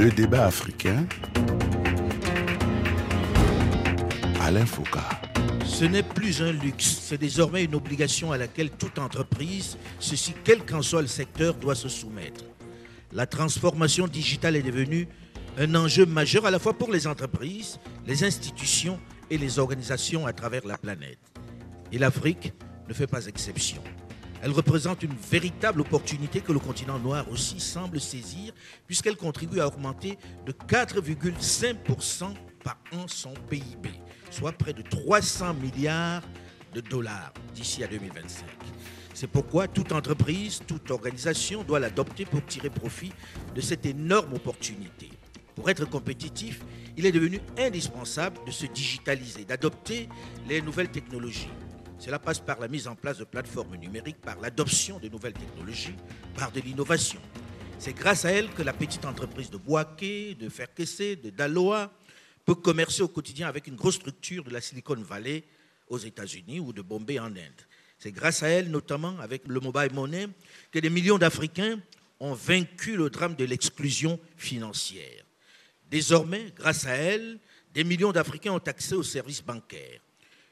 Le débat africain. Alain Foucault. Ce n'est plus un luxe, c'est désormais une obligation à laquelle toute entreprise, ceci quel qu'en soit le secteur, doit se soumettre. La transformation digitale est devenue un enjeu majeur à la fois pour les entreprises, les institutions et les organisations à travers la planète. Et l'Afrique ne fait pas exception. Elle représente une véritable opportunité que le continent noir aussi semble saisir, puisqu'elle contribue à augmenter de 4,5% par an son PIB, soit près de 300 milliards de dollars d'ici à 2025. C'est pourquoi toute entreprise, toute organisation doit l'adopter pour tirer profit de cette énorme opportunité. Pour être compétitif, il est devenu indispensable de se digitaliser, d'adopter les nouvelles technologies. Cela passe par la mise en place de plateformes numériques, par l'adoption de nouvelles technologies, par de l'innovation. C'est grâce à elles que la petite entreprise de Boaké, de Ferkessé, de Daloa peut commercer au quotidien avec une grosse structure de la Silicon Valley aux États-Unis ou de Bombay en Inde. C'est grâce à elle, notamment avec le mobile money, que des millions d'Africains ont vaincu le drame de l'exclusion financière. Désormais, grâce à elle, des millions d'Africains ont accès aux services bancaires.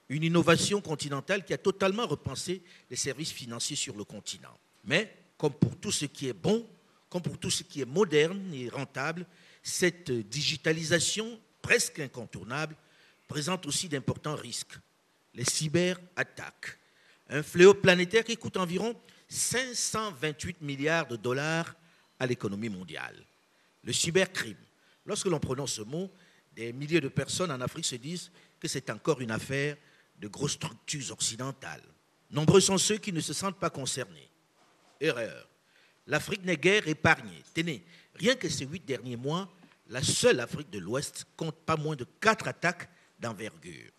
Une innovation continentale qui a totalement repensé les services financiers sur le continent. Mais, comme pour tout ce qui est bon, comme pour tout ce qui est moderne et rentable, cette digitalisation presque incontournable présente aussi d'importants risques. Les cyberattaques, un fléau planétaire qui coûte environ 528 milliards de dollars à l'économie mondiale. Le cybercrime. Lorsque l'on prononce ce mot, des milliers de personnes en Afrique se disent que c'est encore une affaire de grosses structures occidentales. Nombreux sont ceux qui ne se sentent pas concernés. Erreur. L'Afrique n'est guère épargnée. Tenez, rien que ces huit derniers mois, la seule Afrique de l'Ouest compte pas moins de quatre attaques d'envergure.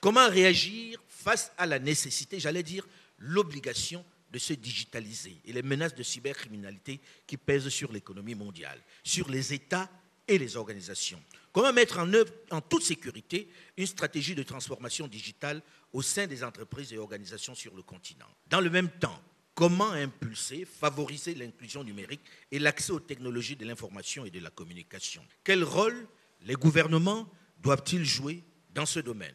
Comment réagir face à la nécessité, j'allais dire l'obligation de se digitaliser et les menaces de cybercriminalité qui pèsent sur l'économie mondiale, sur les États et les organisations? Comment mettre en œuvre en toute sécurité une stratégie de transformation digitale au sein des entreprises et organisations sur le continent? Dans le même temps, comment impulser, favoriser l'inclusion numérique et l'accès aux technologies de l'information et de la communication? Quel rôle les gouvernements doivent-ils jouer dans ce domaine?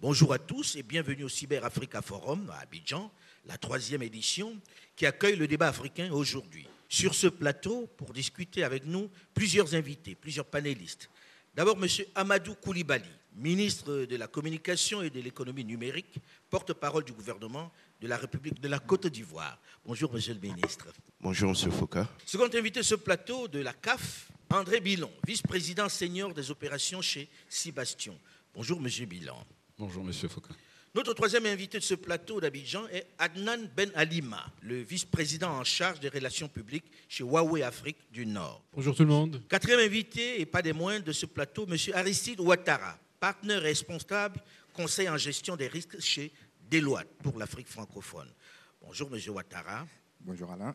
Bonjour à tous et bienvenue au Cyber Africa Forum à Abidjan, la troisième édition qui accueille le débat africain aujourd'hui. Sur ce plateau, pour discuter avec nous, plusieurs invités, plusieurs panélistes. D'abord, M. Amadou Koulibaly, ministre de la Communication et de l'économie numérique, porte-parole du gouvernement de la République de la Côte d'Ivoire. Bonjour, Monsieur le ministre. Bonjour, Monsieur Foucault. Second invité ce plateau de la CAF, André Bilon, vice-président senior des opérations chez Sébastien. Bonjour, Monsieur Bilon. Bonjour, Monsieur Foucault. Notre troisième invité de ce plateau d'Abidjan est Adnan Ben Alima, le vice-président en charge des relations publiques chez Huawei Afrique du Nord. Bonjour tout le monde. Quatrième invité, et pas des moindres de ce plateau, Monsieur Aristide Ouattara, partenaire responsable, conseil en gestion des risques chez Deloitte pour l'Afrique francophone. Bonjour, Monsieur Ouattara. Bonjour, Alain.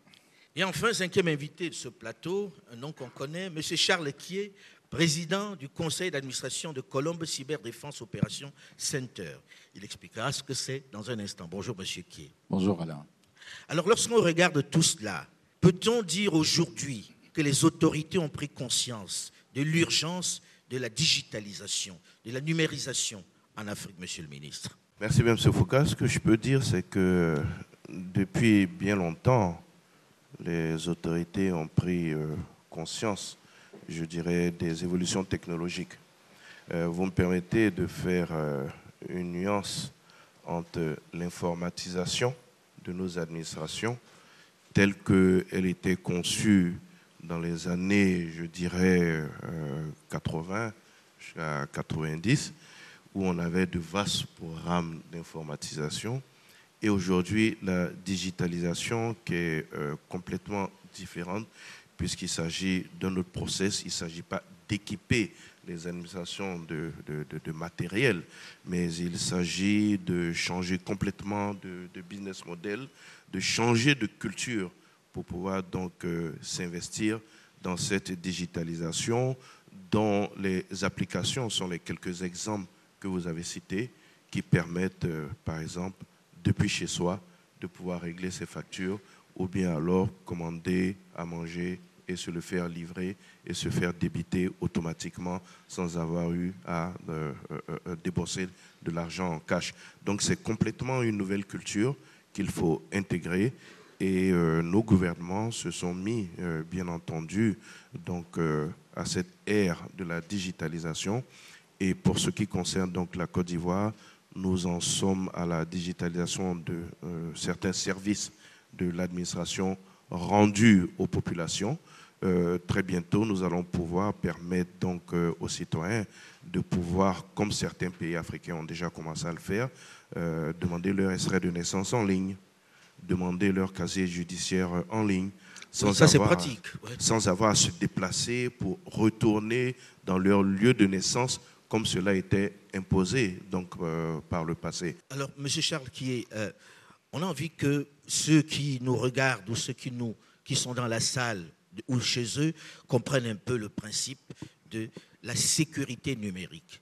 Et enfin, cinquième invité de ce plateau, un nom qu'on connaît, Monsieur Charles Quier, président du conseil d'administration de Colombe Cyberdéfense Opération Center. Il expliquera ce que c'est dans un instant. Bonjour, monsieur Kier. Bonjour, Alain. Alors, lorsqu'on regarde tout cela, peut-on dire aujourd'hui que les autorités ont pris conscience de l'urgence de la digitalisation, de la numérisation en Afrique, monsieur le ministre? Merci, M. Foucault. Ce que je peux dire, c'est que depuis bien longtemps, les autorités ont pris euh, conscience je dirais, des évolutions technologiques. Euh, vous me permettez de faire euh, une nuance entre l'informatisation de nos administrations, telle qu'elle était conçue dans les années, je dirais, 80 euh, jusqu'à 90, où on avait de vastes programmes d'informatisation, et aujourd'hui la digitalisation qui est complètement différente, puisqu'il s'agit d'un autre process, il ne s'agit pas d'équiper les administrations de, matériel, mais il s'agit de changer complètement de, business model, de changer de culture pour pouvoir donc euh, s'investir dans cette digitalisation dont les applications sont les quelques exemples que vous avez cités qui permettent, euh, par exemple, depuis chez soi, de pouvoir régler ses factures ou bien alors commander à manger et se le faire livrer et se faire débiter automatiquement sans avoir eu à euh, euh, débourser de l'argent en cash. Donc c'est complètement une nouvelle culture qu'il faut intégrer et nos gouvernements se sont mis, bien entendu, donc à cette ère de la digitalisation. Et pour ce qui concerne donc la Côte d'Ivoire, nous en sommes à la digitalisation de certains services de l'administration rendu aux populations. Euh, très bientôt, nous allons pouvoir permettre donc euh, aux citoyens de pouvoir, comme certains pays africains ont déjà commencé à le faire, euh, demander leur extrait de naissance en ligne, demander leur casier judiciaire en ligne, sans, ça, avoir, pratique. sans avoir à se déplacer pour retourner dans leur lieu de naissance comme cela était imposé donc, par le passé. Alors, M. Charles, qui est on a envie que ceux qui nous regardent ou ceux qui, nous, sont dans la salle ou chez eux comprennent un peu le principe de la sécurité numérique.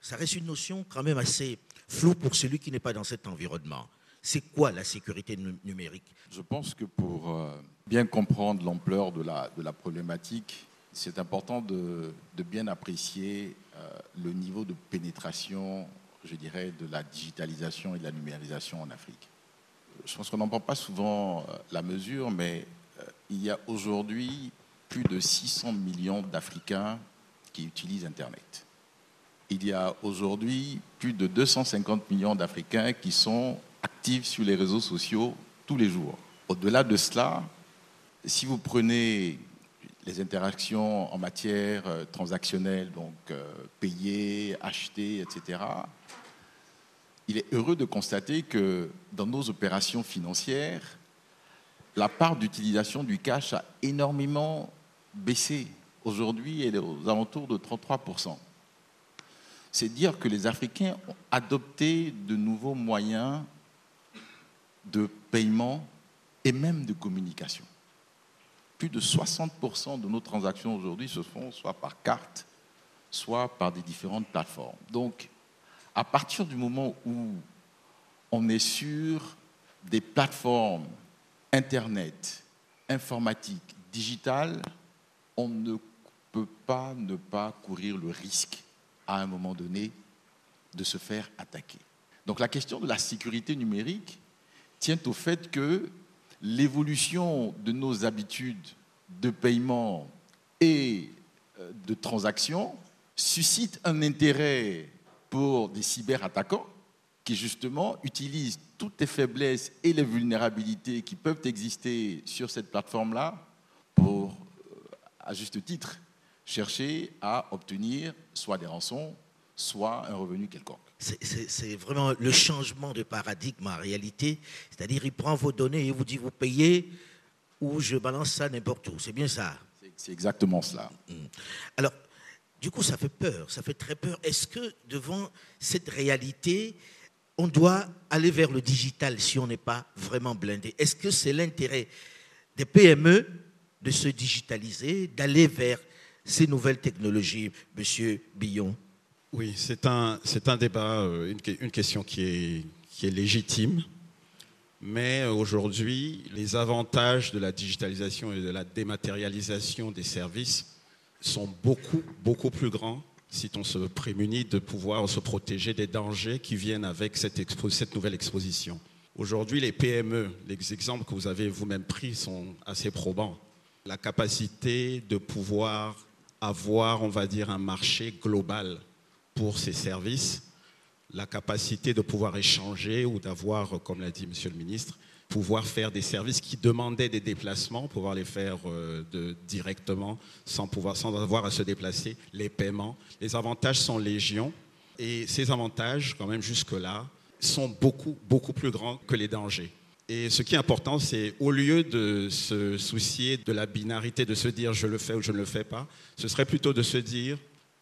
Ça reste une notion quand même assez floue pour celui qui n'est pas dans cet environnement. C'est quoi la sécurité numérique? Je pense que pour euh, bien comprendre l'ampleur de la, de la problématique, c'est important de, bien apprécier euh, le niveau de pénétration, je dirais, de la digitalisation et de la numérisation en Afrique je pense qu'on n'en prend pas souvent euh, la mesure, mais euh, il y a aujourd'hui plus de 600 millions d'Africains qui utilisent Internet. Il y a aujourd'hui plus de 250 millions d'Africains qui sont actifs sur les réseaux sociaux tous les jours. Au-delà de cela, si vous prenez les interactions en matière euh, transactionnelle, donc payer, acheter, etc., il est heureux de constater que dans nos opérations financières, la part d'utilisation du cash a énormément baissé. Aujourd'hui, elle est aux alentours de 33%. C'est dire que les Africains ont adopté de nouveaux moyens de paiement et même de communication. Plus de 60% de nos transactions aujourd'hui se font soit par carte, soit par des différentes plateformes. Donc, à partir du moment où on est sur des plateformes Internet, informatique, digitales, on ne peut pas ne pas courir le risque à un moment donné de se faire attaquer. Donc la question de la sécurité numérique tient au fait que l'évolution de nos habitudes de paiement et euh, de transaction suscite un intérêt pour des cyberattaquants qui justement utilisent toutes les faiblesses et les vulnérabilités qui peuvent exister sur cette plateforme-là pour, euh, à juste titre, chercher à obtenir soit des rançons, soit un revenu quelconque. C'est vraiment le changement de paradigme en réalité. C'est-à-dire, il prend vos données et vous dit vous payez ou je balance ça n'importe où. C'est bien ça. C'est exactement cela. Mmh. Alors, du coup, ça fait peur, ça fait très peur. Est-ce que devant cette réalité, on doit aller vers le digital si on n'est pas vraiment blindé? Est-ce que c'est l'intérêt des PME de se digitaliser, d'aller vers ces nouvelles technologies, Monsieur Billon Oui, c'est un, débat, euh, une, question qui est, qui est légitime. Mais aujourd'hui, les avantages de la digitalisation et de la dématérialisation des services sont beaucoup, beaucoup plus grands si on se prémunit de pouvoir se protéger des dangers qui viennent avec cette, nouvelle exposition. Aujourd'hui, les PME, les exemples que vous avez vous-même pris sont assez probants. La capacité de pouvoir avoir, on va dire, un marché global pour ces services, la capacité de pouvoir échanger ou d'avoir, comme l'a dit Monsieur le ministre, pouvoir faire des services qui demandaient des déplacements, pouvoir les faire euh, directement sans, pouvoir, sans avoir à se déplacer, les paiements. Les avantages sont légion et ces avantages, quand même jusque-là, sont beaucoup, beaucoup plus grands que les dangers. Et ce qui est important, c'est au lieu de se soucier de la binarité, de se dire je le fais ou je ne le fais pas, ce serait plutôt de se dire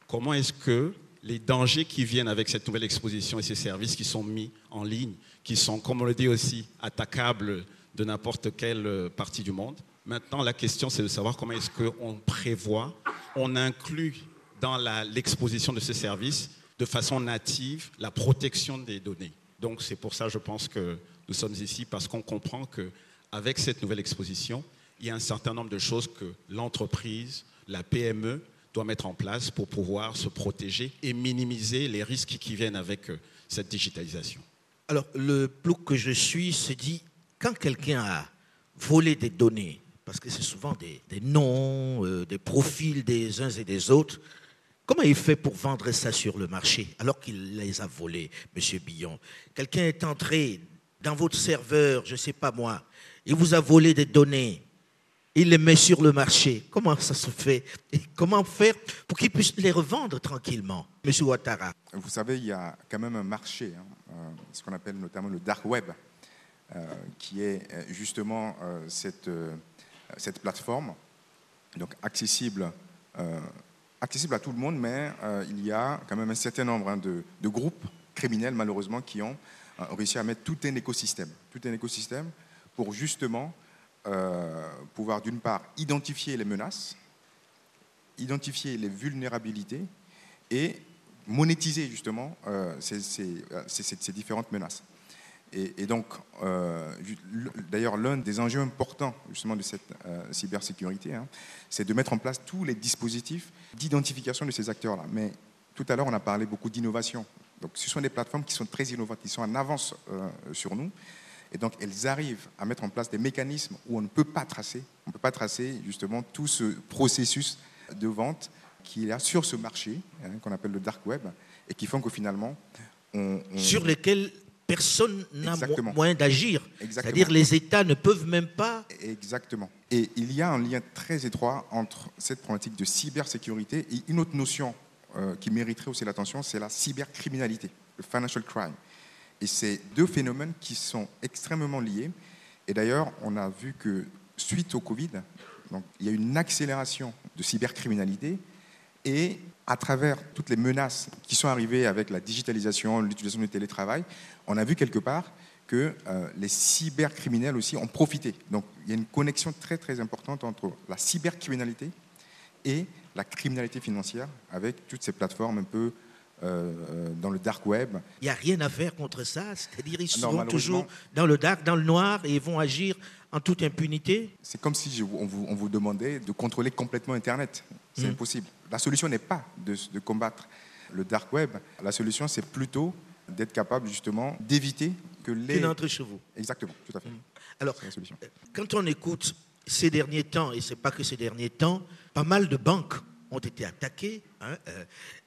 comment est-ce que les dangers qui viennent avec cette nouvelle exposition et ces services qui sont mis en ligne, qui sont, comme on le dit aussi, attaquables de n'importe quelle euh, partie du monde. Maintenant, la question, c'est de savoir comment est-ce qu'on prévoit, on inclut dans l'exposition de ces services de façon native la protection des données. Donc, c'est pour ça, je pense que nous sommes ici, parce qu'on comprend qu'avec cette nouvelle exposition, il y a un certain nombre de choses que l'entreprise, la PME, doit mettre en place pour pouvoir se protéger et minimiser les risques qui viennent avec euh, cette digitalisation. Alors, le plouc que je suis se dit, quand quelqu'un a volé des données, parce que c'est souvent des, noms, euh, des profils des uns et des autres, comment il fait pour vendre ça sur le marché alors qu'il les a volés, Monsieur Billon? Quelqu'un est entré dans votre serveur, je ne sais pas moi, il vous a volé des données, il les met sur le marché. Comment ça se fait? Comment faire pour qu'il puisse les revendre tranquillement, Monsieur Ouattara? Vous savez, il y a quand même un marché, hein, ce qu'on appelle notamment le dark web, euh, qui est euh, justement euh, cette, euh, plateforme, donc accessible, euh, accessible à tout le monde, mais euh, il y a quand même un certain nombre hein, de, groupes criminels, malheureusement, qui ont euh, réussi à mettre tout un écosystème, tout un écosystème pour justement euh, pouvoir d'une part identifier les menaces, identifier les vulnérabilités et monétiser justement euh, euh, ces- différentes menaces. Et, donc, euh, d'ailleurs, l'un des enjeux importants justement de cette cybersécurité, hein, c'est de mettre en place tous les dispositifs d'identification de ces acteurs-là. Mais tout à l'heure, on a parlé beaucoup d'innovation. Donc, ce sont des plateformes qui sont très innovantes, qui sont en avance sur nous. Et donc, elles arrivent à mettre en place des mécanismes où on ne peut pas tracer, on ne peut pas tracer justement tout ce processus de vente qu'il y a sur ce marché, hein, qu'on appelle le dark web, et qui font que finalement, on, on- Sur lesquels personne n'a mo- moyen d'agir. C'est-à-dire les États ne peuvent même pas. Exactement. Et il y a un lien très étroit entre cette problématique de cybersécurité et une autre notion euh, qui mériterait aussi l'attention, c'est la cybercriminalité, le financial crime. Et c'est deux phénomènes qui sont extrêmement liés. Et d'ailleurs, on a vu que suite au Covid, donc, il y a une accélération de cybercriminalité et à travers toutes les menaces qui sont arrivées avec la digitalisation, l'utilisation du télétravail, on a vu quelque part que euh, les cybercriminels aussi ont profité. Donc il y a une connexion très très importante entre la cybercriminalité et la criminalité financière avec toutes ces plateformes un peu euh, euh, dans le dark web. Il n'y a rien à faire contre ça. C'est-à-dire ils Non, seront malheureusement- toujours dans le dark, dans le noir et ils vont agir en toute impunité. C'est comme si je- on, vous, on vous demandait de contrôler complètement Internet. C'est Mm. impossible. La solution n'est pas de, de combattre le dark web. La solution, c'est plutôt d'être capable justement d'éviter que les... Qu'il entre chez vous. Exactement, tout à fait. Alors, C'est la solution. quand on écoute ces derniers temps, et ce n'est pas que ces derniers temps, pas mal de banques ont été attaquées. hein, euh,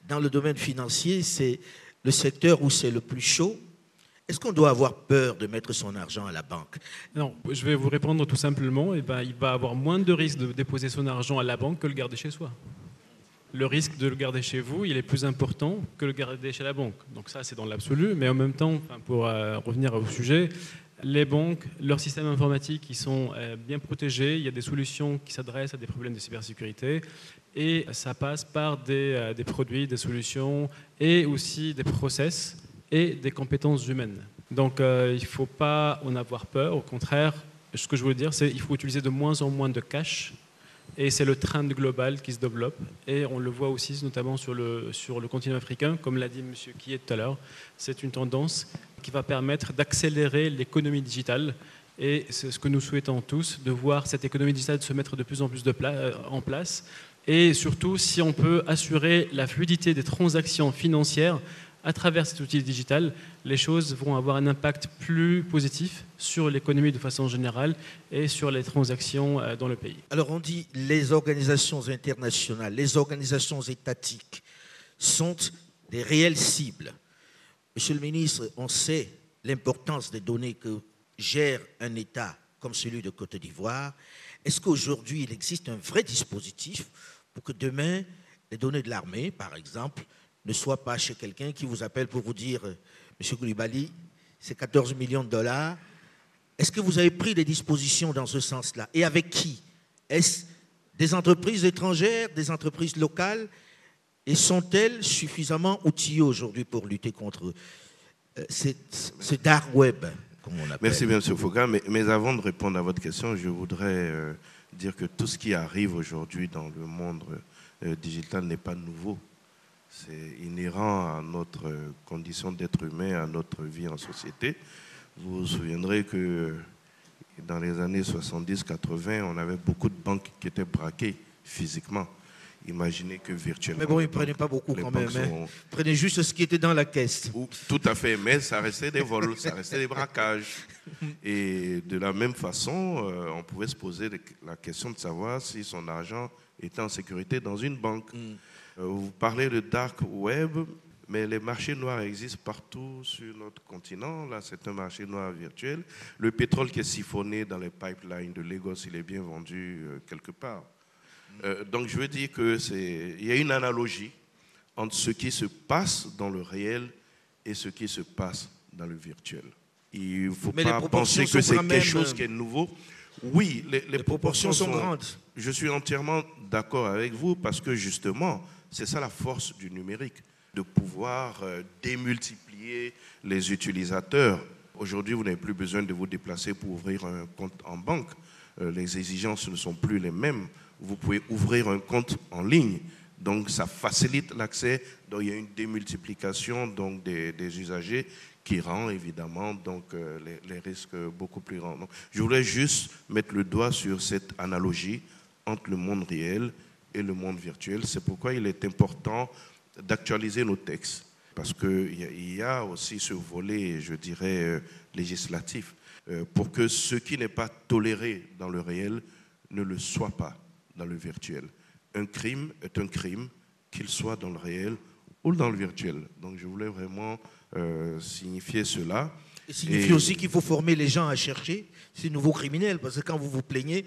dans le domaine financier, c'est le secteur où c'est le plus chaud. Est-ce qu'on doit avoir peur de mettre son argent à la banque? Non, je vais vous répondre tout simplement. Eh ben, il va avoir moins de risques de déposer son argent à la banque que le garder chez soi. Le risque de le garder chez vous, il est plus important que le garder chez la banque. Donc ça, c'est dans l'absolu. Mais en même temps, pour euh, revenir au sujet, les banques, leurs systèmes informatiques, ils sont euh, bien protégés. Il y a des solutions qui s'adressent à des problèmes de cybersécurité. Et ça passe par des, euh, produits, des solutions et aussi des process et des compétences humaines. Donc euh, il ne faut pas en avoir peur. Au contraire, ce que je veux dire, c'est qu'il faut utiliser de moins en moins de cash. Et c'est le trend global qui se développe. Et on le voit aussi notamment sur le, sur le continent africain, comme l'a dit M. Kiet tout à l'heure. C'est une tendance qui va permettre d'accélérer l'économie digitale. Et c'est ce que nous souhaitons tous, de voir cette économie digitale se mettre de plus en plus de euh, en place. Et surtout, si on peut assurer la fluidité des transactions financières à travers cet outil digital, les choses vont avoir un impact plus positif sur l'économie de façon générale et sur les transactions euh, dans le pays. Alors on dit les organisations internationales, les organisations étatiques sont des réelles cibles. Monsieur le ministre, on sait l'importance des données que gère un État comme celui de Côte d'Ivoire. Est-ce qu'aujourd'hui il existe un vrai dispositif pour que demain les données de l'armée, par exemple, ne soient pas chez quelqu'un qui vous appelle pour vous dire, Monsieur Koulibaly, c'est 14 millions de dollars, est-ce que vous avez pris des dispositions dans ce sens-là? Et avec qui? Est-ce des entreprises étrangères, des entreprises locales Et sont-elles suffisamment outillées aujourd'hui pour lutter contre euh, ce dark web, comme on l'appelle? Merci bien, M. Foucault. Mais, avant de répondre à votre question, je voudrais euh, dire que tout ce qui arrive aujourd'hui dans le monde euh, digital n'est pas nouveau. C'est inhérent à notre condition d'être humain, à notre vie en société. Vous vous souviendrez que Dans les années 70-80, on avait beaucoup de banques qui étaient braquées physiquement. Imaginez que virtuellement. Mais bon, ils ne prenaient pas beaucoup quand même. hein. sont- Ils prenaient juste ce qui était dans la caisse. ou- Tout à fait, mais ça restait des vols, ça restait des braquages. Et de la même façon, euh, on pouvait se poser la question de savoir si son argent était en sécurité dans une banque. Euh, vous parlez de dark web, mais les marchés noirs existent partout sur notre continent. Là, c'est un marché noir virtuel. Le pétrole qui est siphonné dans les pipelines de Lagos, il est bien vendu euh, quelque part. Euh, donc, je veux dire que c'est, il y a une analogie entre ce qui se passe dans le réel et ce qui se passe dans le virtuel. Il ne faut Mais pas penser que c'est quelque chose qui est nouveau. Oui, les, les Les proportions sont grandes. Je suis entièrement d'accord avec vous parce que justement, c'est ça la force du numérique, de pouvoir euh, démultiplier les utilisateurs. Aujourd'hui, vous n'avez plus besoin de vous déplacer pour ouvrir un compte en banque. Euh, les exigences ne sont plus les mêmes. Vous pouvez ouvrir un compte en ligne. Donc, ça facilite l'accès. Donc, il y a une démultiplication donc, des, des usagers qui rend évidemment donc, euh, les, les risques beaucoup plus grands. Donc, je voulais juste mettre le doigt sur cette analogie entre le monde réel et le monde virtuel. C'est pourquoi il est important d'actualiser nos textes. Parce qu'il y, a- aussi ce volet, je dirais, euh, législatif, euh, pour que ce qui n'est pas toléré dans le réel ne le soit pas dans le virtuel. Un crime est un crime, qu'il soit dans le réel ou dans le virtuel. Donc je voulais vraiment euh, signifier cela. Il signifie Et- aussi qu'il faut former les gens à chercher ces nouveaux criminels. Parce que quand vous vous plaignez,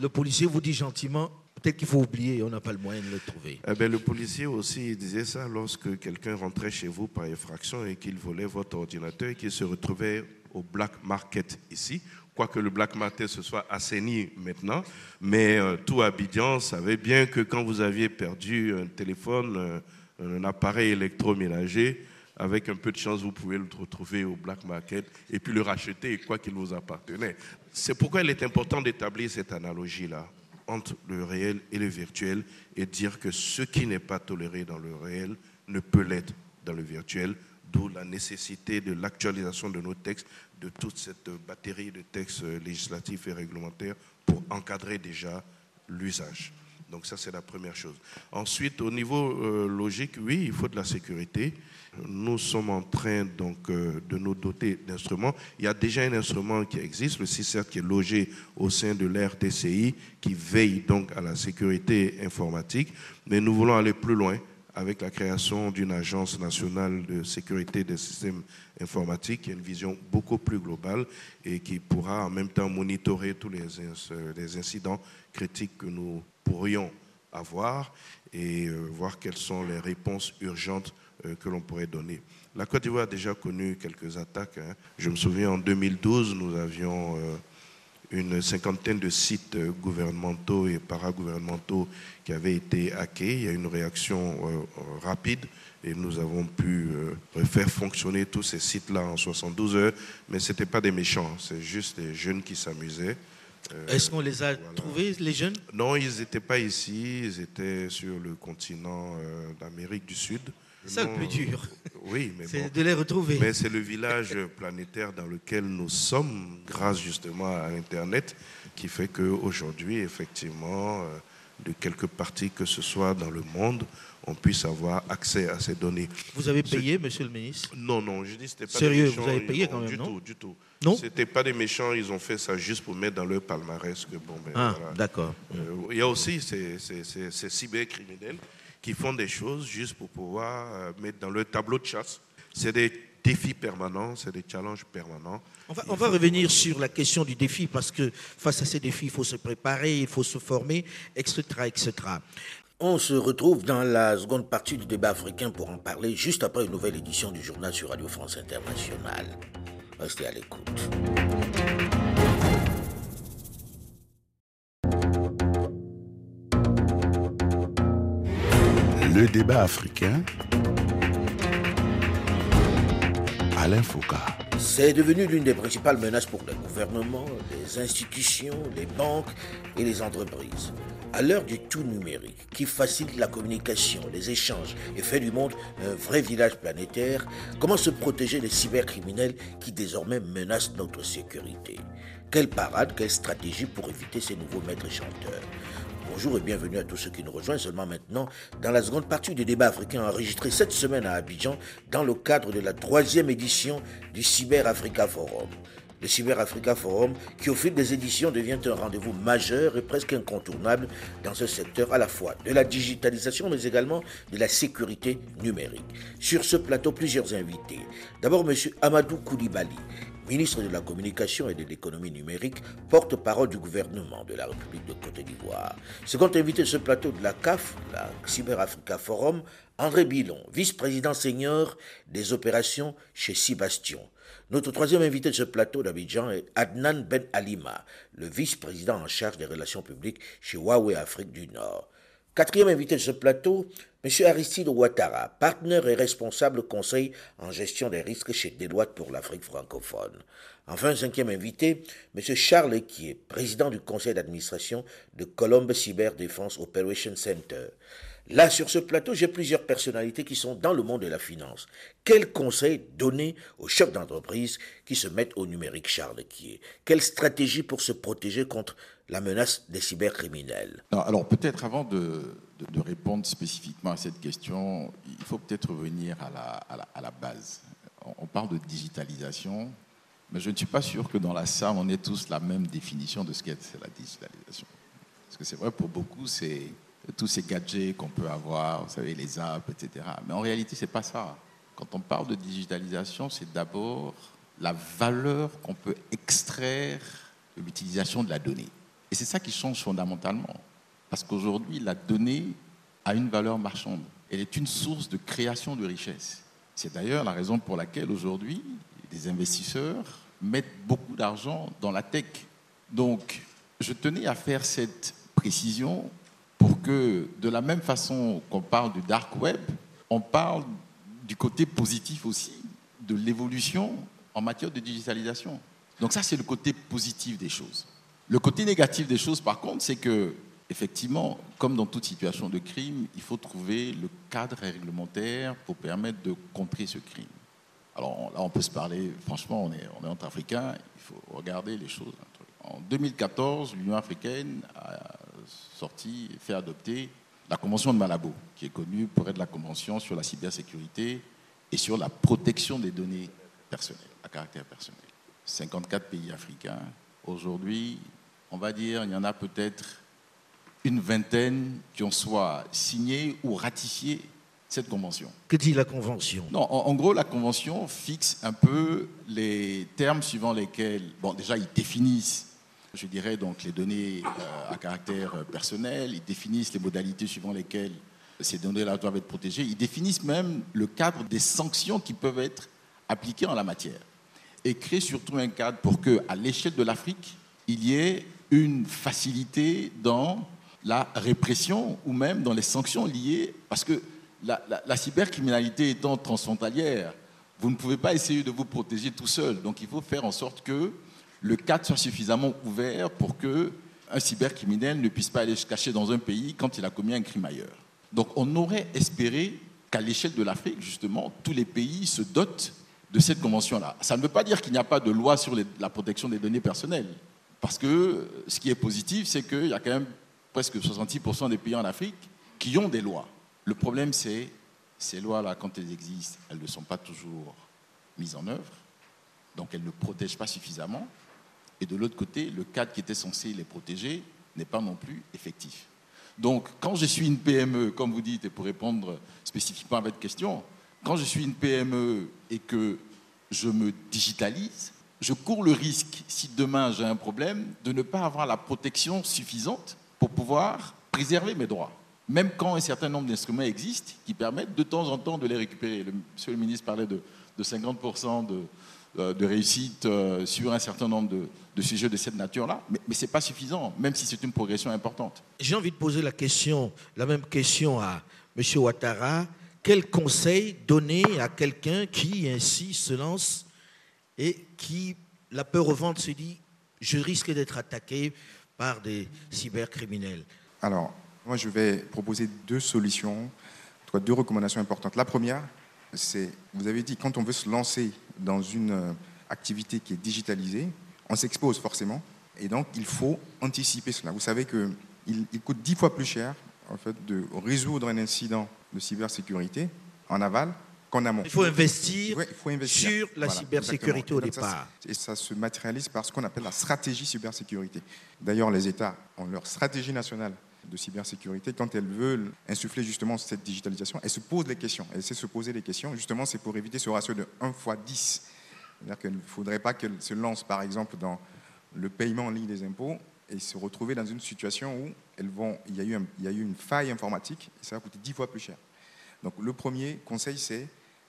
le policier vous dit gentiment, peut-être qu'il faut oublier, on n'a pas le moyen de le trouver. Eh ben, le policier aussi disait ça lorsque quelqu'un rentrait chez vous par effraction et qu'il volait votre ordinateur et qu'il se retrouvait au black market ici. Quoique le black market se soit assaini maintenant, mais euh, tout Abidjan savait bien que quand vous aviez perdu un téléphone, euh, un appareil électroménager, avec un peu de chance, vous pouvez le retrouver au black market et puis le racheter, quoi qu'il vous appartenait. C'est pourquoi il est important d'établir cette analogie-là entre le réel et le virtuel et dire que ce qui n'est pas toléré dans le réel ne peut l'être dans le virtuel, d'où la nécessité de l'actualisation de nos textes, de toute cette batterie de textes législatifs et réglementaires pour encadrer déjà l'usage. Donc ça, c'est la première chose. Ensuite, au niveau euh, logique, oui, il faut de la sécurité. Nous sommes en train donc euh, de nous doter d'instruments. Il y a déjà un instrument qui existe, le CICERT, qui est logé au sein de l'RTCI, qui veille donc à la sécurité informatique. Mais nous voulons aller plus loin avec la création d'une agence nationale de sécurité des systèmes informatiques qui a une vision beaucoup plus globale et qui pourra en même temps monitorer tous les, euh, incidents critiques que nous pourrions avoir et euh, voir quelles sont les réponses urgentes euh, que l'on pourrait donner. La Côte d'Ivoire a déjà connu quelques attaques. hein. Je me souviens en 2012, nous avions une cinquantaine de sites euh, gouvernementaux et paragouvernementaux qui avaient été hackés. Il y a eu une réaction euh, euh, rapide et nous avons pu faire fonctionner tous ces sites-là en 72 heures. Mais ce n'étaient pas des méchants, c'est juste des jeunes qui s'amusaient. Est-ce qu'on les a voilà. trouvés, les jeunes? Non, ils n'étaient pas ici, ils étaient sur le continent d'Amérique du Sud. C'est ça le plus dur. Oui, mais C'est bon. de les retrouver. Mais c'est le village planétaire dans lequel nous sommes, grâce justement à Internet, qui fait qu'aujourd'hui, effectivement, euh, de quelque partie que ce soit dans le monde, on puisse avoir accès à ces données. Vous avez payé, monsieur le ministre? Non, non, je dis c'était pas Sérieux, des méchants. vous avez payé quand même, Du non tout, du tout. Non C'était pas des méchants, ils ont fait ça juste pour mettre dans leur palmarès que bon, ben, Ah, voilà. d'accord. Euh, il y a aussi ces, ces- ces- ces cybercriminels qui font des choses juste pour pouvoir euh, mettre dans leur tableau de chasse. C'est des défis permanents, c'est des challenges permanents. On va, on revenir sur la question du défi parce que face à ces défis, il faut se préparer, il faut se former, etc., etc. On se retrouve dans la seconde partie du débat africain pour en parler juste après une nouvelle édition du journal sur Radio France Internationale. Restez à l'écoute. Le débat africain. Alain Foucault. C'est devenu l'une des principales menaces pour les gouvernements, les institutions, les banques et les entreprises. À l'heure du tout numérique, qui facilite la communication, les échanges et fait du monde un vrai village planétaire, comment se protéger des cybercriminels qui désormais menacent notre sécurité? Quelle parade, quelle stratégie pour éviter ces nouveaux maîtres chanteurs? Bonjour et bienvenue à tous ceux qui nous rejoignent seulement maintenant dans la seconde partie du débat africain enregistré cette semaine à Abidjan dans le cadre de la troisième édition du Cyber Africa Forum. Le Cyber Africa Forum qui au fil des éditions devient un rendez-vous majeur et presque incontournable dans ce secteur à la fois de la digitalisation mais également de la sécurité numérique. Sur ce plateau, plusieurs invités. D'abord, M. Amadou Koulibaly, ministre de la Communication et de l'Économie numérique, porte-parole du gouvernement de la République de Côte d'Ivoire. Second invité de ce plateau de la CAF, la Cyber Africa Forum, André Bilon, vice-président senior des opérations chez Sébastien. Notre troisième invité de ce plateau d'Abidjan est Adnan Ben Alima, le vice-président en charge des relations publiques chez Huawei Afrique du Nord. Quatrième invité de ce plateau, M. Aristide Ouattara, partenaire et responsable conseil en gestion des risques chez Deloitte pour l'Afrique francophone. Enfin, cinquième invité, M. Charles est président du conseil d'administration de Colombe Cyber Defense Operation Center. Là, sur ce plateau, j'ai plusieurs personnalités qui sont dans le monde de la finance. Quels conseils donner aux chefs d'entreprise qui se mettent au numérique, Charles Kier Quelle stratégie pour se protéger contre la menace des cybercriminels Alors peut-être avant de, répondre spécifiquement à cette question, il faut peut-être revenir à la, base. On parle de digitalisation, mais je ne suis pas sûr que dans la salle, on ait tous la même définition de ce qu'est la digitalisation. Parce que c'est vrai, pour beaucoup, c'est tous ces gadgets qu'on peut avoir, vous savez, les apps, etc. Mais en réalité, ce n'est pas ça. Quand on parle de digitalisation, c'est d'abord la valeur qu'on peut extraire de l'utilisation de la donnée. Et c'est ça qui change fondamentalement. Parce qu'aujourd'hui, la donnée a une valeur marchande. Elle est une source de création de richesse. C'est d'ailleurs la raison pour laquelle aujourd'hui, des investisseurs mettent beaucoup d'argent dans la tech. Donc, je tenais à faire cette précision pour que, de la même façon qu'on parle du dark web, on parle du côté positif aussi de l'évolution en matière de digitalisation. Donc ça, c'est le côté positif des choses. Le côté négatif des choses, par contre, c'est que, effectivement, comme dans toute situation de crime, il faut trouver le cadre réglementaire pour permettre de contrer ce crime. Alors là, on peut se parler, franchement, on est, on est entre Africains, il faut regarder les choses. En 2014, l'Union africaine a sorti fait adopter la Convention de Malabo, qui est connue pour être la Convention sur la cybersécurité et sur la protection des données personnelles, à caractère personnel. 54 pays africains. Aujourd'hui, on va dire, il y en a peut-être une vingtaine qui ont soit signé ou ratifié cette convention. Que dit la convention? Non, en, gros, la convention fixe un peu les termes suivant lesquels, bon, déjà, ils définissent, je dirais, donc les données euh, à caractère personnel, ils définissent les modalités suivant lesquelles ces données-là doivent être protégées, ils définissent même le cadre des sanctions qui peuvent être appliquées en la matière. Et créent surtout un cadre pour que, à l'échelle de l'Afrique, il y ait une facilité dans la répression ou même dans les sanctions liées, parce que la, cybercriminalité étant transfrontalière, vous ne pouvez pas essayer de vous protéger tout seul. Donc il faut faire en sorte que le cadre soit suffisamment ouvert pour que un cybercriminel ne puisse pas aller se cacher dans un pays quand il a commis un crime ailleurs. Donc on aurait espéré qu'à l'échelle de l'Afrique, justement, tous les pays se dotent de cette convention-là. Ça ne veut pas dire qu'il n'y a pas de loi sur la protection des données personnelles. Parce que ce qui est positif, c'est qu'il y a quand même presque 66% des pays en Afrique qui ont des lois. Le problème, c'est ces lois-là, quand elles existent, elles ne sont pas toujours mises en œuvre, donc elles ne protègent pas suffisamment. Et de l'autre côté, le cadre qui était censé les protéger n'est pas non plus effectif. Donc, quand je suis une PME, comme vous dites, et pour répondre spécifiquement à votre question, quand je suis une PME et que je me digitalise, je cours le risque, si demain j'ai un problème, de ne pas avoir la protection suffisante pour pouvoir préserver mes droits. Même quand un certain nombre d'instruments existent qui permettent de temps en temps de les récupérer. Le, monsieur le ministre parlait de, 50% euh, de, réussite euh, sur un certain nombre de, sujets de cette nature-là, mais, mais ce n'est pas suffisant, même si c'est une progression importante. J'ai envie de poser la question, la même question à M. Ouattara. Quel conseil donner à quelqu'un qui ainsi se lance et qui, la peur au ventre, se dit je risque d'être attaqué par des cybercriminels. Alors, moi, je vais proposer deux solutions, deux recommandations importantes. La première, c'est, vous avez dit, quand on veut se lancer dans une euh, activité qui est digitalisée, on s'expose forcément, et donc il faut anticiper cela. Vous savez qu'il il coûte dix fois plus cher en fait, de résoudre un incident de cybersécurité en aval qu'en amont. Il faut investir, sur la cybersécurité au départ. et ça se matérialise par ce qu'on appelle la stratégie cybersécurité. D'ailleurs, les États ont leur stratégie nationale de cybersécurité, quand elles veulent insuffler justement cette digitalisation, elles se posent les questions. Elles essaient de se poser les questions. Justement, c'est pour éviter ce ratio de 1 fois 10. C'est-à-dire qu'il ne faudrait pas qu'elles se lancent, par exemple, dans le paiement en ligne des impôts et se retrouver dans une situation où elles vont, il, y a eu il y a eu une faille informatique et ça va coûter 10 fois plus cher. Donc le premier conseil, c'est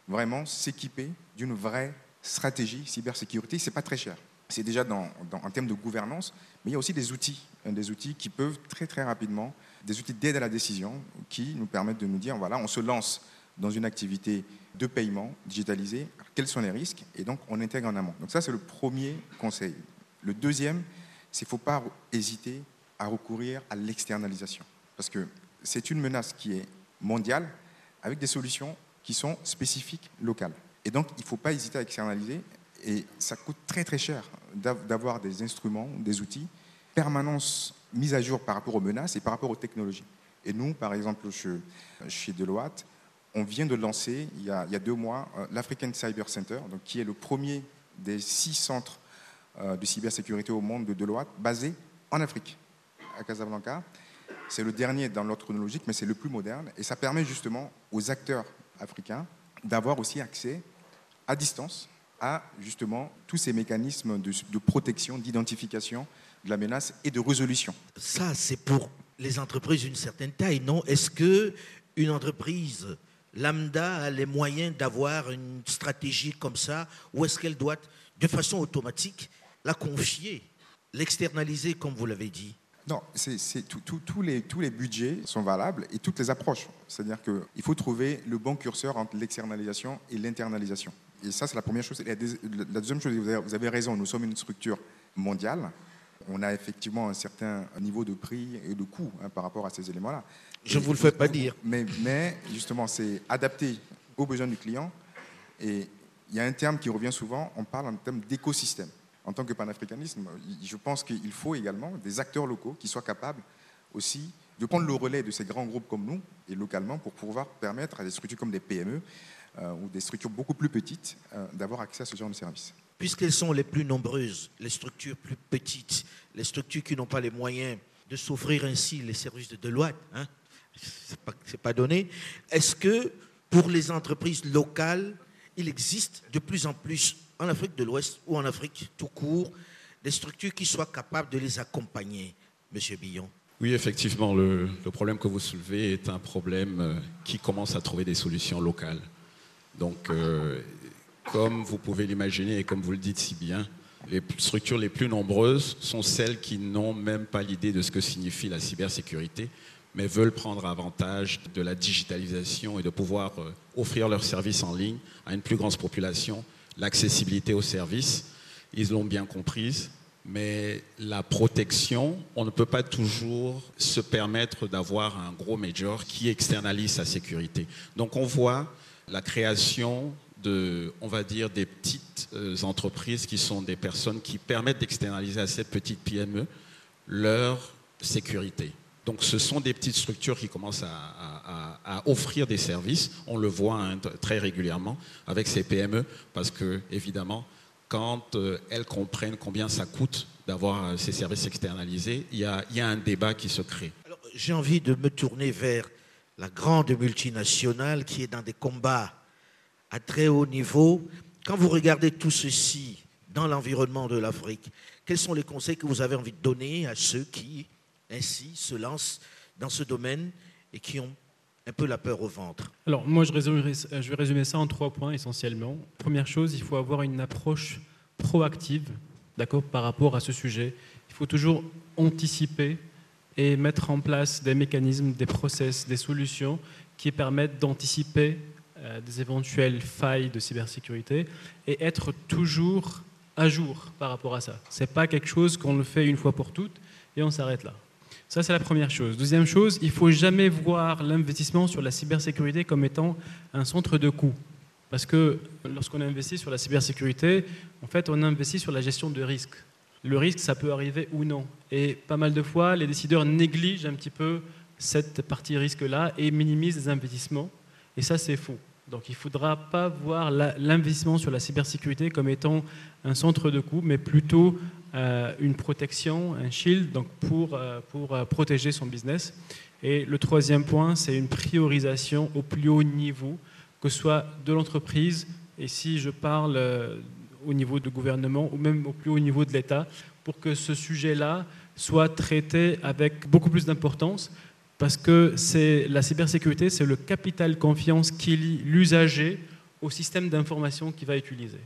vraiment s'équiper d'une vraie stratégie cybersécurité. Ce n'est pas très cher. C'est déjà dans, en termes de gouvernance, mais il y a aussi des outils, hein, des outils qui peuvent très très rapidement, des outils d'aide à la décision qui nous permettent de nous dire, voilà, on se lance dans une activité de paiement digitalisée, quels sont les risques, et donc on intègre en amont. Donc ça, c'est le premier conseil. Le deuxième, c'est qu'il ne faut pas hésiter à recourir à l'externalisation, parce que c'est une menace qui est mondiale, avec des solutions qui sont spécifiques locales. Et donc, il ne faut pas hésiter à externaliser. Et ça coûte très très cher d'avoir des instruments, des outils, permanence mise à jour par rapport aux menaces et par rapport aux technologies. Et nous, par exemple, chez Deloitte, on vient de lancer, il y a, deux mois, euh, l'African Cyber Center, donc, qui est le premier des six centres euh, de cybersécurité au monde de Deloitte, basé en Afrique, à Casablanca. C'est le dernier dans l'ordre chronologique, mais c'est le plus moderne. Et ça permet justement aux acteurs africains d'avoir aussi accès à distance à justement tous ces mécanismes de, protection, d'identification de la menace et de résolution. Ça, c'est pour les entreprises d'une certaine taille, non? Est-ce que une entreprise lambda a les moyens d'avoir une stratégie comme ça, ou est-ce qu'elle doit, de façon automatique, la confier, l'externaliser, comme vous l'avez dit? Non, c'est, tous les, tous les budgets sont valables et toutes les approches. C'est-à-dire qu'il faut trouver le bon curseur entre l'externalisation et l'internalisation. Et ça, c'est la première chose. la deuxième chose, vous avez, raison, nous sommes une structure mondiale. On a effectivement un certain niveau de prix et de coût hein, par rapport à ces éléments-là. Je ne vous le fais pas dire. Mais, mais justement, c'est adapté aux besoins du client. Et il y a un terme qui revient souvent, on parle en termes d'écosystème en tant que panafricanisme, je pense qu'il faut également des acteurs locaux qui soient capables aussi de prendre le relais de ces grands groupes comme nous et localement pour pouvoir permettre à des structures comme des PME euh, ou des structures beaucoup plus petites euh, d'avoir accès à ce genre de services. Puisqu'elles sont les plus nombreuses, les structures plus petites, les structures qui n'ont pas les moyens de s'offrir ainsi les services de Deloitte, hein, ce n'est pas donné, est-ce que pour les entreprises locales, il existe de plus en plus en Afrique de l'Ouest ou en Afrique tout court, des structures qui soient capables de les accompagner, Monsieur Billon Oui, effectivement, le, problème que vous soulevez est un problème euh, qui commence à trouver des solutions locales. Donc, euh, comme vous pouvez l'imaginer et comme vous le dites si bien, les structures les plus nombreuses sont celles qui n'ont même pas l'idée de ce que signifie la cybersécurité, mais veulent prendre avantage de la digitalisation et de pouvoir euh, offrir leurs services en ligne à une plus grande population l'accessibilité aux services, ils l'ont bien comprise, mais la protection, on ne peut pas toujours se permettre d'avoir un gros major qui externalise sa sécurité. Donc on voit la création de, on va dire, des petites euh, entreprises qui sont des personnes qui permettent d'externaliser à cette petite PME leur sécurité. Donc ce sont des petites structures qui commencent à, offrir des services. On le voit hein, très régulièrement avec ces PME parce que, évidemment, quand euh, elles comprennent combien ça coûte d'avoir euh, ces services externalisés, il y, a, un débat qui se crée. J'ai envie de me tourner vers la grande multinationale qui est dans des combats à très haut niveau. Quand vous regardez tout ceci dans l'environnement de l'Afrique, quels sont les conseils que vous avez envie de donner à ceux qui ainsi se lancent dans ce domaine et qui ont un peu la peur au ventre Alors moi, je, je vais résumer ça en trois points essentiellement. Première chose, il faut avoir une approche proactive d'accord, par rapport à ce sujet. Il faut toujours anticiper et mettre en place des mécanismes, des process, des solutions qui permettent d'anticiper euh, des éventuelles failles de cybersécurité et être toujours à jour par rapport à ça. Ce n'est pas quelque chose qu'on le fait une fois pour toutes et on s'arrête là. Ça, c'est la première chose. Deuxième chose, il ne faut jamais voir l'investissement sur la cybersécurité comme étant un centre de coûts. Parce que lorsqu'on investit sur la cybersécurité, en fait, on investit sur la gestion de risques. Le risque, ça peut arriver ou non. Et pas mal de fois, les décideurs négligent un petit peu cette partie risque-là et minimisent les investissements. Et ça, c'est faux. Donc il ne faudra pas voir l'investissement sur la cybersécurité comme étant un centre de coût, mais plutôt euh, une protection, un shield donc pour, euh, pour euh, protéger son business. Et le troisième point, c'est une priorisation au plus haut niveau que ce soit de l'entreprise, et si je parle au niveau du gouvernement ou même au plus haut niveau de l'État, pour que ce sujet-là soit traité avec beaucoup plus d'importance, parce que c'est la cybersécurité, c'est le capital confiance qui lie l'usager au système d'information qu'il va utiliser.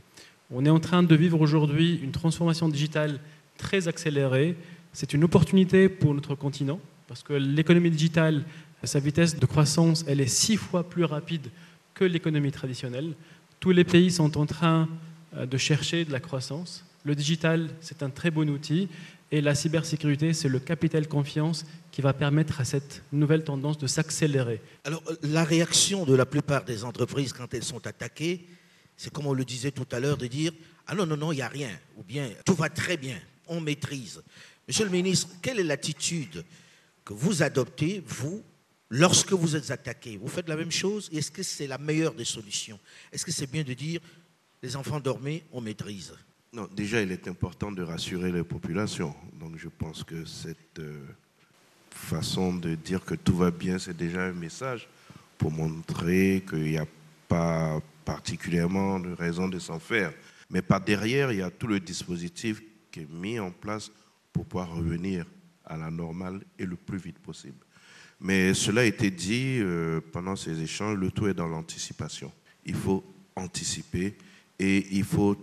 On est en train de vivre aujourd'hui une transformation digitale très accélérée. C'est une opportunité pour notre continent, parce que l'économie digitale, sa vitesse de croissance, elle est six fois plus rapide que l'économie traditionnelle. Tous les pays sont en train euh, de chercher de la croissance. Le digital, c'est un très bon outil. Et la cybersécurité, c'est le capital confiance qui va permettre à cette nouvelle tendance de s'accélérer. Alors, euh, la réaction de la plupart des entreprises quand elles sont attaquées, c'est comme on le disait tout à l'heure, de dire Ah non, non, non, il n'y a rien. Ou bien tout va très bien, on maîtrise. Monsieur le ministre, quelle est l'attitude que vous adoptez, vous, Lorsque vous êtes attaqué, vous faites la même chose? Est-ce que c'est la meilleure des solutions? Est-ce que c'est bien de dire les enfants dormaient, on maîtrise? Déjà, il est important de rassurer les populations. Donc, je pense que cette euh, façon de dire que tout va bien, c'est déjà un message pour montrer qu'il n'y a pas particulièrement de raison de s'en faire. Mais par derrière, il y a tout le dispositif qui est mis en place pour pouvoir revenir à la normale et le plus vite possible. Mais cela a été dit euh, pendant ces échanges, le tout est dans l'anticipation. Il faut anticiper et il faut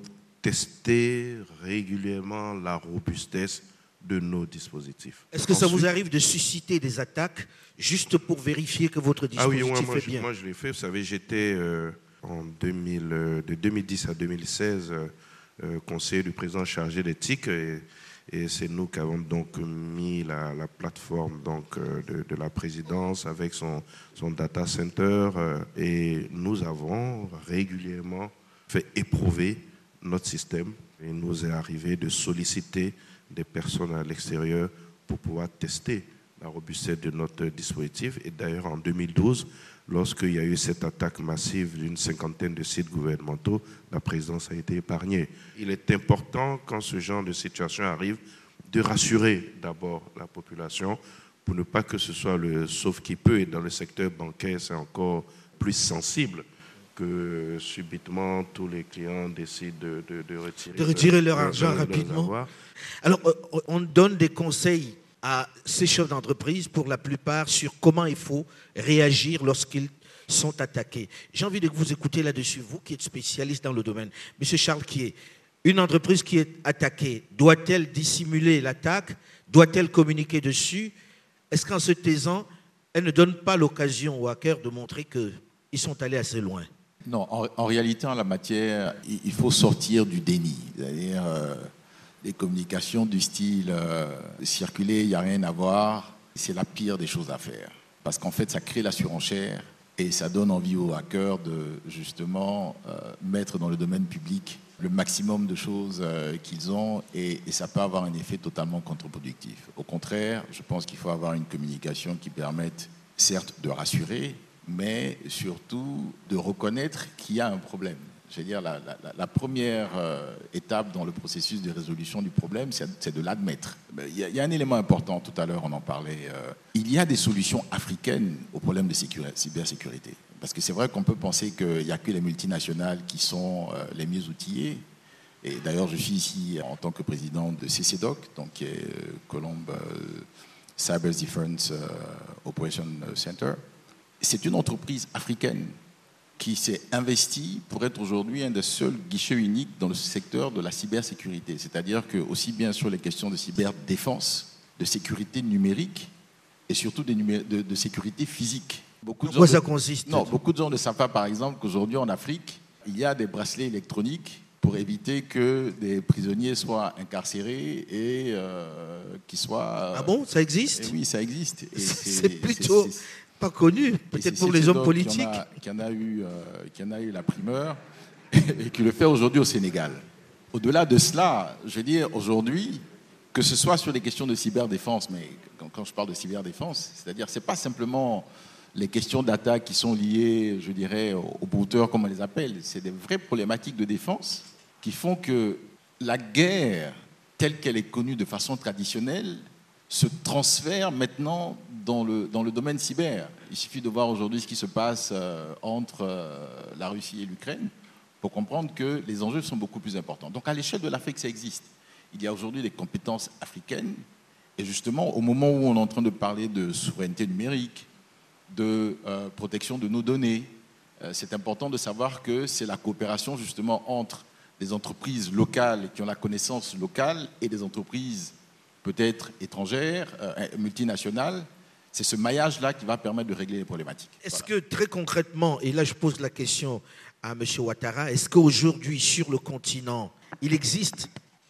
tester régulièrement la robustesse de nos dispositifs. Est-ce que ça vous arrive de susciter des attaques juste pour vérifier que votre dispositif ah oui, moi, est bien? Moi, je l'ai fait. Vous savez, j'étais euh, en 2000, euh, de 2010 à 2016 conseiller du président chargé d'éthique. Et, et c'est nous qui avons donc mis la, plateforme donc, euh, de, la présidence avec son, son data center euh, et nous avons régulièrement fait éprouver notre système. Il nous est arrivé de solliciter des personnes à l'extérieur pour pouvoir tester la robustesse de notre dispositif. Et d'ailleurs, en 2012, lorsqu'il y a eu cette attaque massive d'une cinquantaine de sites gouvernementaux, la présidence a été épargnée. Il est important, quand ce genre de situation arrive, de rassurer d'abord la population pour ne pas que ce soit le sauf qui peut. Et dans le secteur bancaire, c'est encore plus sensible que subitement tous les clients décident de, retirer, de retirer leur, argent rapidement. Alors, euh, on donne des conseils à ces chefs d'entreprise, pour la plupart, sur comment il faut réagir lorsqu'ils sont attaqués. J'ai envie de vous écouter là-dessus, vous qui êtes spécialiste dans le domaine. Monsieur Charles Kier, une entreprise qui est attaquée, doit-elle dissimuler l'attaque? Doit-elle communiquer dessus? Est-ce qu'en se taisant, elle ne donne pas l'occasion aux hackers de montrer qu'ils sont allés assez loin? Non, en, réalité, en la matière, il faut sortir du déni. C'est-à-dire, euh, les communications du style euh, circuler, il n'y a rien à voir, c'est la pire des choses à faire. Parce qu'en fait, ça crée la surenchère et ça donne envie aux hackers de justement euh, mettre dans le domaine public le maximum de choses euh, qu'ils ont et, et, ça peut avoir un effet totalement contre-productif. Au contraire, je pense qu'il faut avoir une communication qui permette certes de rassurer, mais surtout de reconnaître qu'il y a un problème je veux dire, la, première euh, étape dans le processus de résolution du problème, c'est de l'admettre. Il, y, a un élément important, tout à l'heure on en parlait, euh, il y a des solutions africaines au problème de cybersécurité. Parce que c'est vrai qu'on peut penser qu'il n'y a que les multinationales qui sont euh, les mieux outillées. Et d'ailleurs, je suis ici en tant que président de CCDOC, donc qui est Colombe Cyber Defense Operation Center. C'est une entreprise africaine qui s'est investi pour être aujourd'hui un des seuls guichets uniques dans le secteur de la cybersécurité. C'est-à-dire que aussi bien sur les questions de cyberdéfense, de sécurité numérique et surtout de, de, sécurité physique. Beaucoup quoi ça consiste Non, beaucoup de gens ne savent pas, par exemple, qu'aujourd'hui en Afrique, il y a des bracelets électroniques pour éviter que des prisonniers soient incarcérés et euh, qu'ils soient. Ah bon, ça existe? Et Oui, ça existe. C'est plutôt pas connu, peut-être pour les hommes politiques. Qui en, a, eu, qui en a eu la primeur et qui le fait aujourd'hui au Sénégal. Au-delà de cela, je veux dire, aujourd'hui, que ce soit sur les questions de cyberdéfense, mais quand, je parle de cyberdéfense, c'est-à-dire c'est pas simplement les questions d'attaque qui sont liées, je dirais, aux brouteurs, comme on les appelle, c'est des vraies problématiques de défense qui font que la guerre, telle qu'elle est connue de façon traditionnelle, se transfère maintenant dans le, dans le domaine cyber. Il suffit de voir aujourd'hui ce qui se passe euh, entre euh, la Russie et l'Ukraine pour comprendre que les enjeux sont beaucoup plus importants. Donc à l'échelle de l'Afrique, ça existe. Il y a aujourd'hui des compétences africaines. Et justement, au moment où on est en train de parler de souveraineté numérique, de euh, protection de nos données, c'est important de savoir que c'est la coopération justement entre des entreprises locales qui ont la connaissance locale et des entreprises peut-être étrangères, euh, multinationales. C'est ce maillage-là qui va permettre de régler les problématiques. Est-ce que très concrètement, et là je pose la question à M. Ouattara, est-ce qu'aujourd'hui, sur le continent, il existe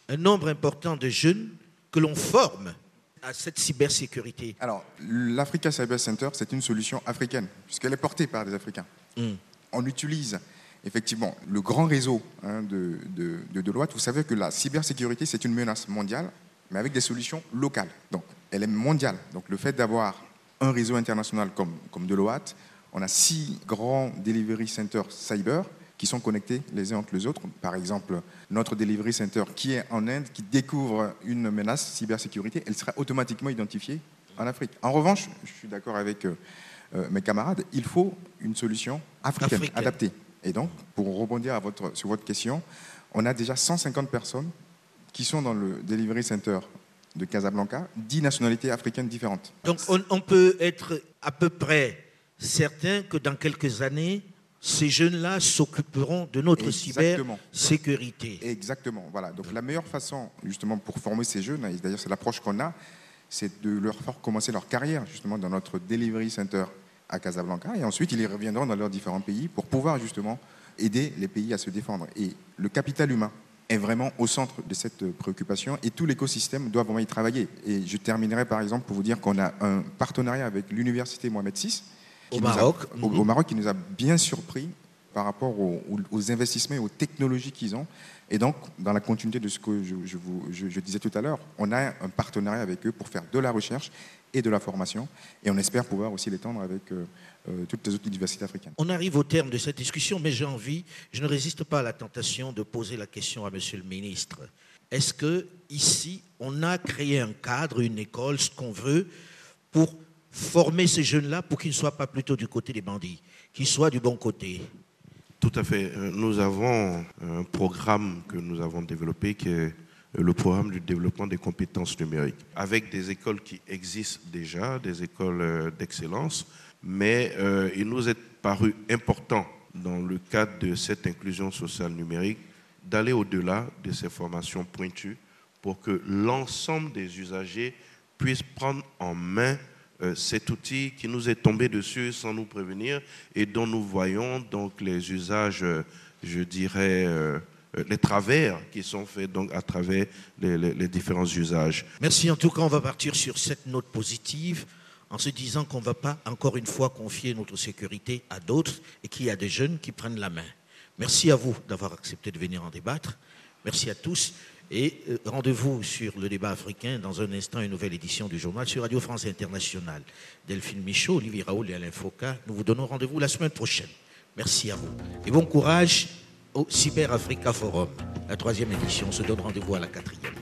un nombre important de jeunes que l'on forme à cette cybersécurité? Alors, l'Africa Cyber Center, c'est une solution africaine, puisqu'elle est portée par des Africains. Hmm. On utilise effectivement le grand réseau hein, de, de, de Deloitte. Vous savez que la cybersécurité, c'est une menace mondiale, mais avec des solutions locales. Donc, elle est mondiale. Donc, le fait d'avoir un réseau international comme, comme Deloitte, on a six grands delivery centers cyber qui sont connectés les uns entre les autres. Par exemple, notre delivery center qui est en Inde, qui découvre une menace cybersécurité, elle sera automatiquement identifiée en Afrique. En revanche, je suis d'accord avec euh, euh, mes camarades, il faut une solution africaine, adaptée. Et donc, pour rebondir à votre, sur votre question, on a déjà 150 personnes qui sont dans le delivery center de Casablanca, 10 nationalités africaines différentes. Donc on, on peut être à peu près certain que dans quelques années, ces jeunes-là s'occuperont de notre cybersécurité. Exactement. Voilà. Donc la meilleure façon, justement, pour former ces jeunes, et d'ailleurs c'est l'approche qu'on a, c'est de leur faire commencer leur carrière, justement, dans notre delivery center à Casablanca, et ensuite ils reviendront dans leurs différents pays pour pouvoir, justement, aider les pays à se défendre. Et le capital humain est vraiment au centre de cette préoccupation, et tout l'écosystème doit vraiment y travailler. Et je terminerai, par exemple, pour vous dire qu'on a un partenariat avec l'université Mohamed VI, au Maroc. au, mhm. Maroc, qui nous a bien surpris par rapport aux, investissements et aux technologies qu'ils ont. Et donc, dans la continuité de ce que je, vous, je, disais tout à l'heure, on a un partenariat avec eux pour faire de la recherche et de la formation. Et on espère pouvoir aussi l'étendre avec euh, euh, toutes les autres universités africaines. On arrive au terme de cette discussion, mais j'ai envie, je ne résiste pas à la tentation de poser la question à Monsieur le ministre. Est-ce que ici, on a créé un cadre, une école, ce qu'on veut, pour former ces jeunes-là pour qu'ils ne soient pas plutôt du côté des bandits, qu'ils soient du bon côté? Tout à fait. Euh, nous avons un programme que nous avons développé qui est le programme du développement des compétences numériques, avec des écoles qui existent déjà, des écoles euh, d'excellence, mais euh, il nous est paru important, dans le cadre de cette inclusion sociale numérique, d'aller au-delà de ces formations pointues pour que l'ensemble des usagers puissent prendre en main euh, cet outil qui nous est tombé dessus sans nous prévenir et dont nous voyons donc les usages, euh, je dirais, les travers qui sont faits donc à travers les, différents usages. Merci. En tout cas, on va partir sur cette note positive en se disant qu'on ne va pas encore une fois confier notre sécurité à d'autres et qu'il y a des jeunes qui prennent la main. Merci à vous d'avoir accepté de venir en débattre. Merci à tous. Et euh, rendez-vous sur le débat africain dans un instant, une nouvelle édition du journal sur Radio France Internationale. Delphine Michaud, Olivier Raoul et Alain Foucault, nous vous donnons rendez-vous la semaine prochaine. Merci à vous. Et bon courage au Cyber Africa Forum. La troisième édition se donne rendez-vous à la quatrième.